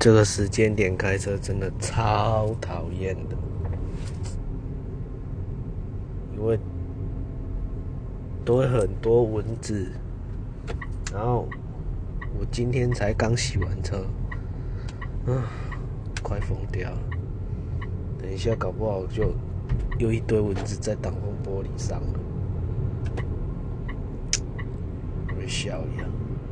这个时间点开车真的超讨厌的，因为多很多蚊子。然后我今天才刚洗完车，啊，快疯掉了！等一下，搞不好就又一堆蚊子在挡风玻璃上了，微笑一样。